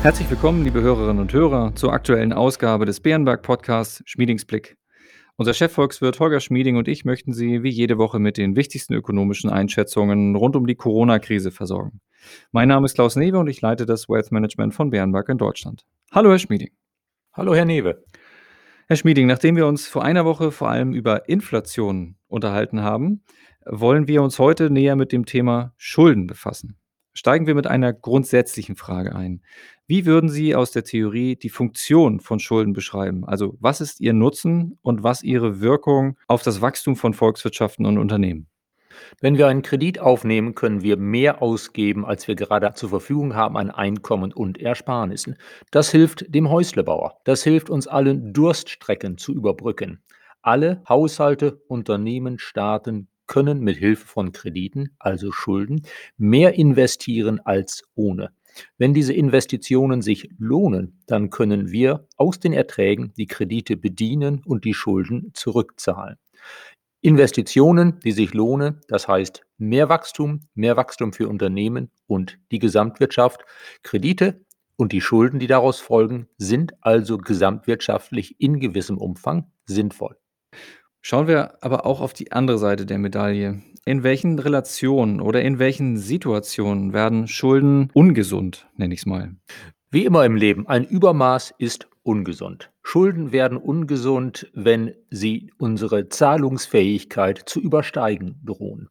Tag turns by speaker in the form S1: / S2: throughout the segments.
S1: Herzlich willkommen, liebe Hörerinnen und Hörer, zur aktuellen Ausgabe des Bärenberg Podcasts Schmiedingsblick. Unser Chefvolkswirt Holger Schmieding und ich möchten Sie wie jede Woche mit den wichtigsten ökonomischen Einschätzungen rund um die Corona-Krise versorgen. Mein Name ist Klaus Newe und ich leite das Wealth Management von Bärenberg in Deutschland. Hallo, Herr Schmieding.
S2: Hallo, Herr Newe.
S1: Herr Schmieding, nachdem wir uns vor einer Woche vor allem über Inflation unterhalten haben, wollen wir uns heute näher mit dem Thema Schulden befassen. Steigen wir mit einer grundsätzlichen Frage ein. Wie würden Sie aus der Theorie die Funktion von Schulden beschreiben? Also was ist Ihr Nutzen und was Ihre Wirkung auf das Wachstum von Volkswirtschaften und Unternehmen?
S2: Wenn wir einen Kredit aufnehmen, können wir mehr ausgeben, als wir gerade zur Verfügung haben an Einkommen und Ersparnissen. Das hilft dem Häuslebauer. Das hilft uns allen, Durststrecken zu überbrücken. Alle Haushalte, Unternehmen, Staaten können mit Hilfe von Krediten, also Schulden, mehr investieren als ohne. Wenn diese Investitionen sich lohnen, dann können wir aus den Erträgen die Kredite bedienen und die Schulden zurückzahlen. Investitionen, die sich lohnen, das heißt mehr Wachstum, mehr Wachstum für Unternehmen und die Gesamtwirtschaft. Kredite und die Schulden, die daraus folgen, sind also gesamtwirtschaftlich in gewissem Umfang sinnvoll.
S1: Schauen wir aber auch auf die andere Seite der Medaille. In welchen Relationen oder in welchen Situationen werden Schulden ungesund, nenne ich es mal?
S2: Wie immer im Leben, ein Übermaß ist ungesund. Schulden werden ungesund, wenn sie unsere Zahlungsfähigkeit zu übersteigen drohen.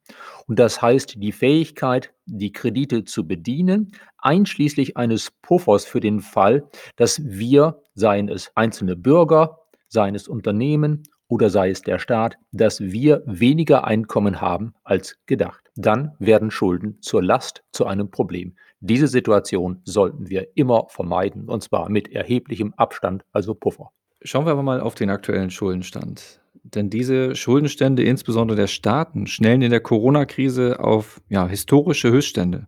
S2: Und das heißt die Fähigkeit, die Kredite zu bedienen, einschließlich eines Puffers für den Fall, dass wir, seien es einzelne Bürger, seien es Unternehmen oder sei es der Staat, dass wir weniger Einkommen haben als gedacht. Dann werden Schulden zur Last zu einem Problem. Diese Situation sollten wir immer vermeiden, und zwar mit erheblichem Abstand, also Puffer.
S1: Schauen wir aber mal auf den aktuellen Schuldenstand. Denn diese Schuldenstände, insbesondere der Staaten, schnellen in der Corona-Krise auf ja, historische Höchststände.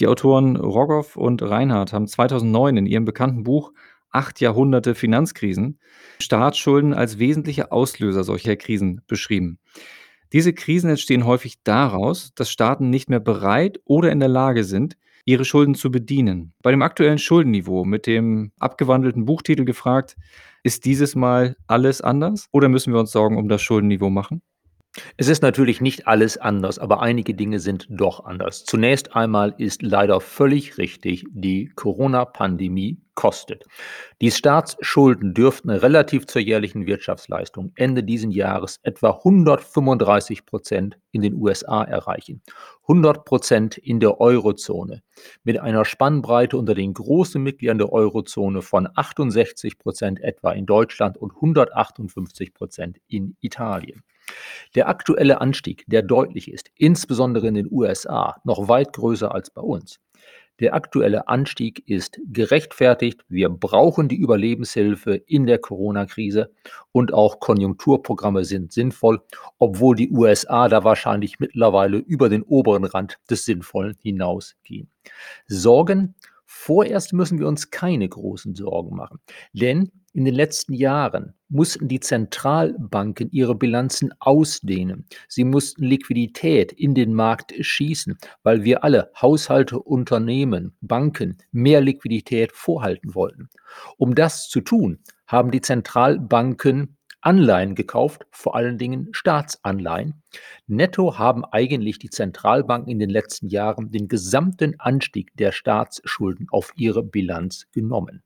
S1: Die Autoren Rogoff und Reinhardt haben 2009 in ihrem bekannten Buch Acht Jahrhunderte Finanzkrisen Staatsschulden als wesentliche Auslöser solcher Krisen beschrieben. Diese Krisen entstehen häufig daraus, dass Staaten nicht mehr bereit oder in der Lage sind, ihre Schulden zu bedienen. Bei dem aktuellen Schuldenniveau mit dem abgewandelten Buchtitel gefragt, ist dieses Mal alles anders oder müssen wir uns Sorgen um das Schuldenniveau machen?
S2: Es ist natürlich nicht alles anders, aber einige Dinge sind doch anders. Zunächst einmal ist leider völlig richtig, die Corona-Pandemie kostet. Die Staatsschulden dürften relativ zur jährlichen Wirtschaftsleistung Ende dieses Jahres etwa 135 Prozent in den USA erreichen, 100 Prozent in der Eurozone, mit einer Spannbreite unter den großen Mitgliedern der Eurozone von 68 Prozent etwa in Deutschland und 158 Prozent in Italien. Der aktuelle Anstieg, der deutlich ist, insbesondere in den USA, noch weit größer als bei uns. Der aktuelle Anstieg ist gerechtfertigt. Wir brauchen die Überlebenshilfe in der Corona-Krise und auch Konjunkturprogramme sind sinnvoll, obwohl die USA da wahrscheinlich mittlerweile über den oberen Rand des Sinnvollen hinausgehen. Sorgen Vorerst müssen wir uns keine großen Sorgen machen, denn in den letzten Jahren mussten die Zentralbanken ihre Bilanzen ausdehnen. Sie mussten Liquidität in den Markt schießen, weil wir alle Haushalte, Unternehmen, Banken mehr Liquidität vorhalten wollten. Um das zu tun, haben die Zentralbanken Anleihen gekauft, vor allen Dingen Staatsanleihen. Netto haben eigentlich die Zentralbanken in den letzten Jahren den gesamten Anstieg der Staatsschulden auf ihre Bilanz genommen.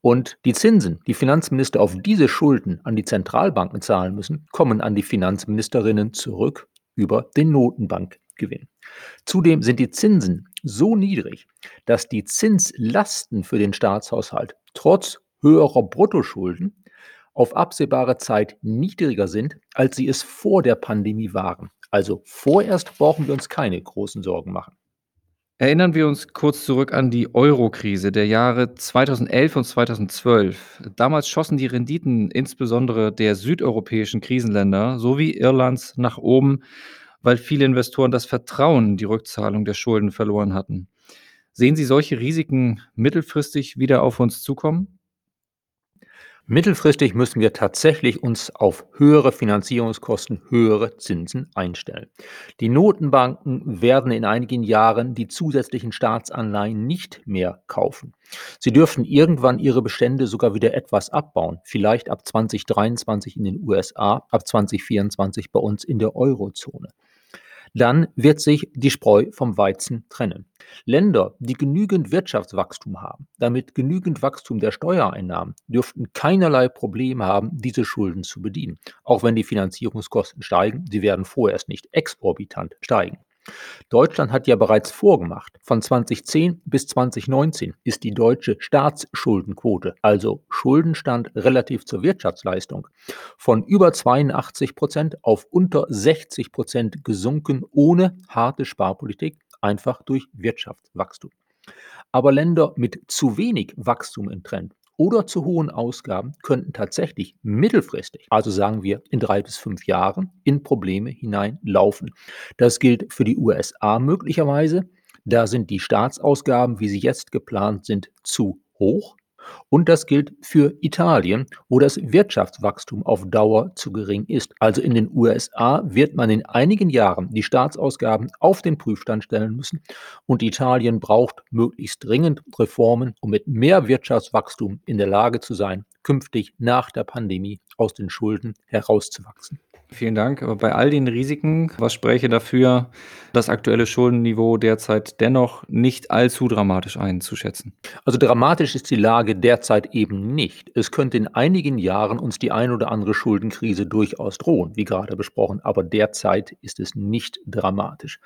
S2: Und die Zinsen, die Finanzminister auf diese Schulden an die Zentralbanken zahlen müssen, kommen an die Finanzministerinnen zurück über den Notenbankgewinn. Zudem sind die Zinsen so niedrig, dass die Zinslasten für den Staatshaushalt trotz höherer Bruttoschulden auf absehbare Zeit niedriger sind, als sie es vor der Pandemie waren. Also vorerst brauchen wir uns keine großen Sorgen machen.
S1: Erinnern wir uns kurz zurück an die Euro-Krise der Jahre 2011 und 2012. Damals schossen die Renditen insbesondere der südeuropäischen Krisenländer sowie Irlands nach oben, weil viele Investoren das Vertrauen in die Rückzahlung der Schulden verloren hatten. Sehen Sie solche Risiken mittelfristig wieder auf uns zukommen?
S2: Mittelfristig müssen wir tatsächlich uns auf höhere Finanzierungskosten, höhere Zinsen einstellen. Die Notenbanken werden in einigen Jahren die zusätzlichen Staatsanleihen nicht mehr kaufen. Sie dürften irgendwann ihre Bestände sogar wieder etwas abbauen, vielleicht ab 2023 in den USA, ab 2024 bei uns in der Eurozone dann wird sich die Spreu vom Weizen trennen. Länder, die genügend Wirtschaftswachstum haben, damit genügend Wachstum der Steuereinnahmen, dürften keinerlei Probleme haben, diese Schulden zu bedienen. Auch wenn die Finanzierungskosten steigen, sie werden vorerst nicht exorbitant steigen. Deutschland hat ja bereits vorgemacht. Von 2010 bis 2019 ist die deutsche Staatsschuldenquote, also Schuldenstand relativ zur Wirtschaftsleistung, von über 82 Prozent auf unter 60 Prozent gesunken, ohne harte Sparpolitik, einfach durch Wirtschaftswachstum. Aber Länder mit zu wenig Wachstum im Trend oder zu hohen Ausgaben könnten tatsächlich mittelfristig, also sagen wir in drei bis fünf Jahren, in Probleme hineinlaufen. Das gilt für die USA möglicherweise. Da sind die Staatsausgaben, wie sie jetzt geplant sind, zu hoch. Und das gilt für Italien, wo das Wirtschaftswachstum auf Dauer zu gering ist. Also in den USA wird man in einigen Jahren die Staatsausgaben auf den Prüfstand stellen müssen und Italien braucht möglichst dringend Reformen, um mit mehr Wirtschaftswachstum in der Lage zu sein, künftig nach der Pandemie aus den Schulden herauszuwachsen.
S1: Vielen Dank. Aber bei all den Risiken, was spräche dafür, das aktuelle Schuldenniveau derzeit dennoch nicht allzu dramatisch einzuschätzen?
S2: Also dramatisch ist die Lage derzeit eben nicht. Es könnte in einigen Jahren uns die ein oder andere Schuldenkrise durchaus drohen, wie gerade besprochen, aber derzeit ist es nicht dramatisch.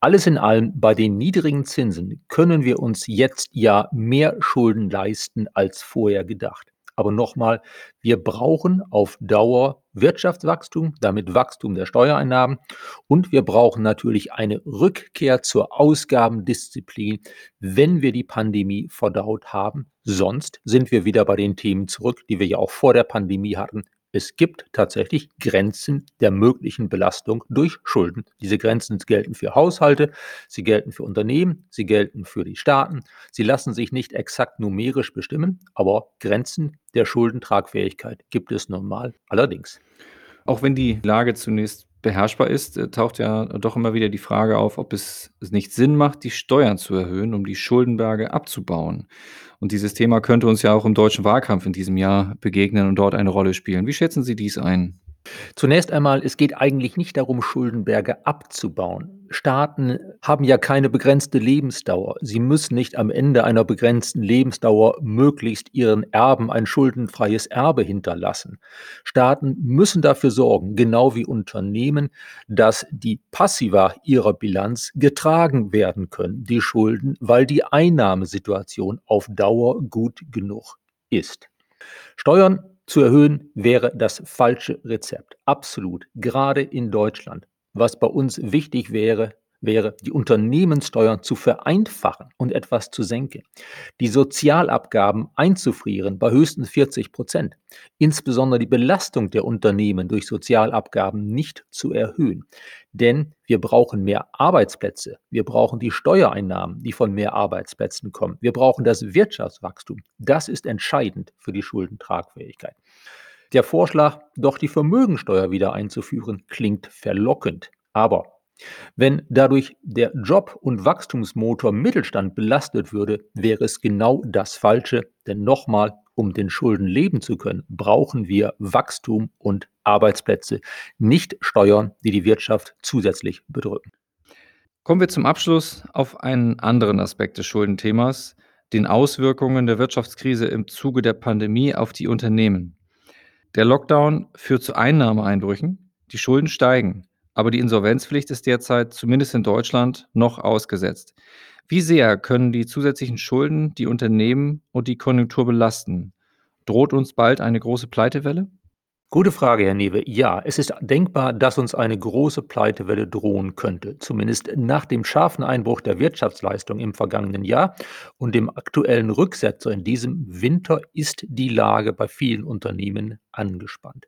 S2: Alles in allem, bei den niedrigen Zinsen können wir uns jetzt ja mehr Schulden leisten als vorher gedacht. Aber nochmal, wir brauchen auf Dauer Wirtschaftswachstum, damit Wachstum der Steuereinnahmen und wir brauchen natürlich eine Rückkehr zur Ausgabendisziplin, wenn wir die Pandemie verdaut haben. Sonst sind wir wieder bei den Themen zurück, die wir ja auch vor der Pandemie hatten. Es gibt tatsächlich Grenzen der möglichen Belastung durch Schulden. Diese Grenzen gelten für Haushalte, sie gelten für Unternehmen, sie gelten für die Staaten. Sie lassen sich nicht exakt numerisch bestimmen, aber Grenzen der Schuldentragfähigkeit gibt es normal allerdings.
S1: Auch wenn die Lage zunächst beherrschbar ist, äh, taucht ja doch immer wieder die Frage auf, ob es nicht Sinn macht, die Steuern zu erhöhen, um die Schuldenberge abzubauen. Und dieses Thema könnte uns ja auch im deutschen Wahlkampf in diesem Jahr begegnen und dort eine Rolle spielen. Wie schätzen Sie dies ein?
S2: Zunächst einmal, es geht eigentlich nicht darum, Schuldenberge abzubauen. Staaten haben ja keine begrenzte Lebensdauer. Sie müssen nicht am Ende einer begrenzten Lebensdauer möglichst ihren Erben ein schuldenfreies Erbe hinterlassen. Staaten müssen dafür sorgen, genau wie Unternehmen, dass die Passiva ihrer Bilanz getragen werden können, die Schulden, weil die Einnahmesituation auf Dauer gut genug ist. Steuern zu erhöhen wäre das falsche Rezept. Absolut. Gerade in Deutschland. Was bei uns wichtig wäre, wäre, die Unternehmenssteuern zu vereinfachen und etwas zu senken, die Sozialabgaben einzufrieren bei höchstens 40 Prozent, insbesondere die Belastung der Unternehmen durch Sozialabgaben nicht zu erhöhen. Denn wir brauchen mehr Arbeitsplätze, wir brauchen die Steuereinnahmen, die von mehr Arbeitsplätzen kommen, wir brauchen das Wirtschaftswachstum. Das ist entscheidend für die Schuldentragfähigkeit. Der Vorschlag, doch die Vermögensteuer wieder einzuführen, klingt verlockend. Aber wenn dadurch der Job- und Wachstumsmotor Mittelstand belastet würde, wäre es genau das Falsche. Denn nochmal, um den Schulden leben zu können, brauchen wir Wachstum und Arbeitsplätze, nicht Steuern, die die Wirtschaft zusätzlich bedrücken.
S1: Kommen wir zum Abschluss auf einen anderen Aspekt des Schuldenthemas, den Auswirkungen der Wirtschaftskrise im Zuge der Pandemie auf die Unternehmen. Der Lockdown führt zu Einnahmeeinbrüchen, die Schulden steigen. Aber die Insolvenzpflicht ist derzeit, zumindest in Deutschland, noch ausgesetzt. Wie sehr können die zusätzlichen Schulden die Unternehmen und die Konjunktur belasten? Droht uns bald eine große Pleitewelle?
S2: Gute Frage, Herr Newe. Ja, es ist denkbar, dass uns eine große Pleitewelle drohen könnte, zumindest nach dem scharfen Einbruch der Wirtschaftsleistung im vergangenen Jahr und dem aktuellen Rücksetzer in diesem Winter ist die Lage bei vielen Unternehmen angespannt.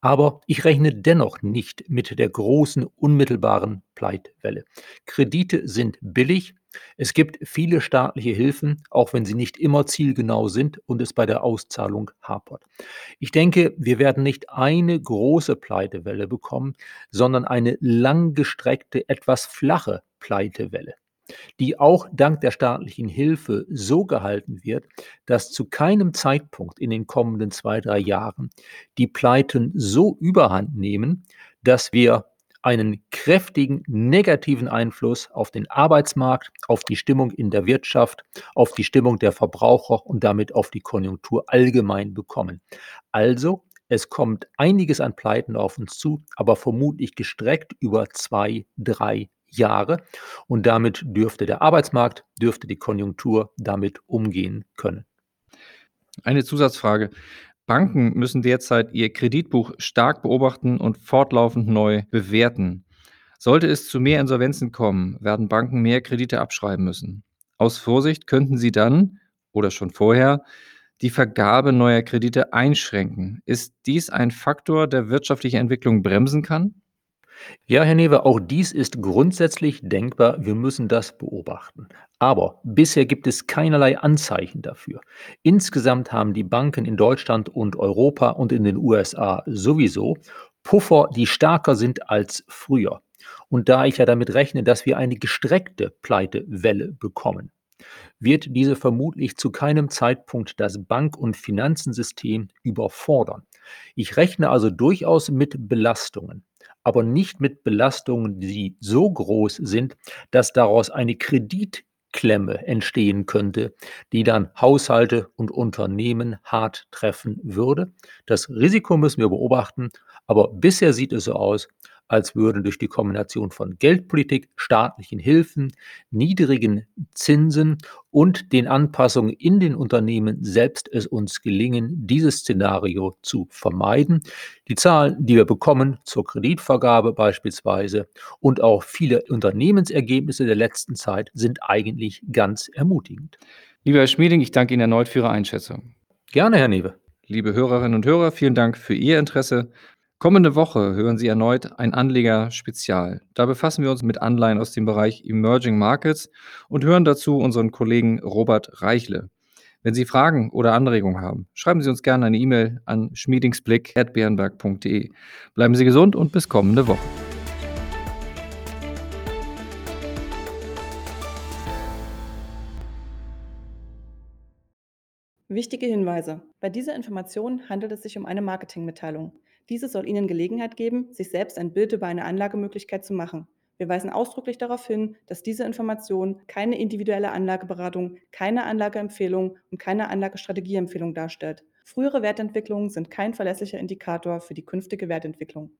S2: Aber ich rechne dennoch nicht mit der großen unmittelbaren Pleitewelle. Kredite sind billig. Es gibt viele staatliche Hilfen, auch wenn sie nicht immer zielgenau sind und es bei der Auszahlung hapert. Ich denke, wir werden nicht eine große Pleitewelle bekommen, sondern eine langgestreckte, etwas flache Pleitewelle die auch dank der staatlichen Hilfe so gehalten wird, dass zu keinem Zeitpunkt in den kommenden zwei, drei Jahren die Pleiten so überhand nehmen, dass wir einen kräftigen negativen Einfluss auf den Arbeitsmarkt, auf die Stimmung in der Wirtschaft, auf die Stimmung der Verbraucher und damit auf die Konjunktur allgemein bekommen. Also, es kommt einiges an Pleiten auf uns zu, aber vermutlich gestreckt über zwei, drei Jahre. Und damit dürfte der Arbeitsmarkt, dürfte die Konjunktur damit umgehen können.
S1: Eine Zusatzfrage. Banken müssen derzeit ihr Kreditbuch stark beobachten und fortlaufend neu bewerten. Sollte es zu mehr Insolvenzen kommen, werden Banken mehr Kredite abschreiben müssen. Aus Vorsicht könnten sie dann oder schon vorher die Vergabe neuer Kredite einschränken. Ist dies ein Faktor, der wirtschaftliche Entwicklung bremsen kann?
S2: Ja, Herr Newe, auch dies ist grundsätzlich denkbar. Wir müssen das beobachten. Aber bisher gibt es keinerlei Anzeichen dafür. Insgesamt haben die Banken in Deutschland und Europa und in den USA sowieso Puffer, die stärker sind als früher. Und da ich ja damit rechne, dass wir eine gestreckte Pleitewelle bekommen, wird diese vermutlich zu keinem Zeitpunkt das Bank- und Finanzensystem überfordern. Ich rechne also durchaus mit Belastungen aber nicht mit Belastungen, die so groß sind, dass daraus eine Kreditklemme entstehen könnte, die dann Haushalte und Unternehmen hart treffen würde. Das Risiko müssen wir beobachten, aber bisher sieht es so aus, als würden durch die Kombination von Geldpolitik, staatlichen Hilfen, niedrigen Zinsen und den Anpassungen in den Unternehmen selbst es uns gelingen, dieses Szenario zu vermeiden. Die Zahlen, die wir bekommen zur Kreditvergabe beispielsweise und auch viele Unternehmensergebnisse der letzten Zeit sind eigentlich ganz ermutigend.
S1: Lieber Herr Schmieding, ich danke Ihnen erneut für Ihre Einschätzung.
S2: Gerne, Herr Newe.
S1: Liebe Hörerinnen und Hörer, vielen Dank für Ihr Interesse. Kommende Woche hören Sie erneut ein Anleger-Spezial. Da befassen wir uns mit Anleihen aus dem Bereich Emerging Markets und hören dazu unseren Kollegen Robert Reichle. Wenn Sie Fragen oder Anregungen haben, schreiben Sie uns gerne eine E-Mail an schmiedingsblick.bernberg.de. Bleiben Sie gesund und bis kommende Woche.
S3: Wichtige Hinweise. Bei dieser Information handelt es sich um eine Marketingmitteilung. Diese soll Ihnen Gelegenheit geben, sich selbst ein Bild über eine Anlagemöglichkeit zu machen. Wir weisen ausdrücklich darauf hin, dass diese Information keine individuelle Anlageberatung, keine Anlageempfehlung und keine Anlagestrategieempfehlung darstellt. Frühere Wertentwicklungen sind kein verlässlicher Indikator für die künftige Wertentwicklung.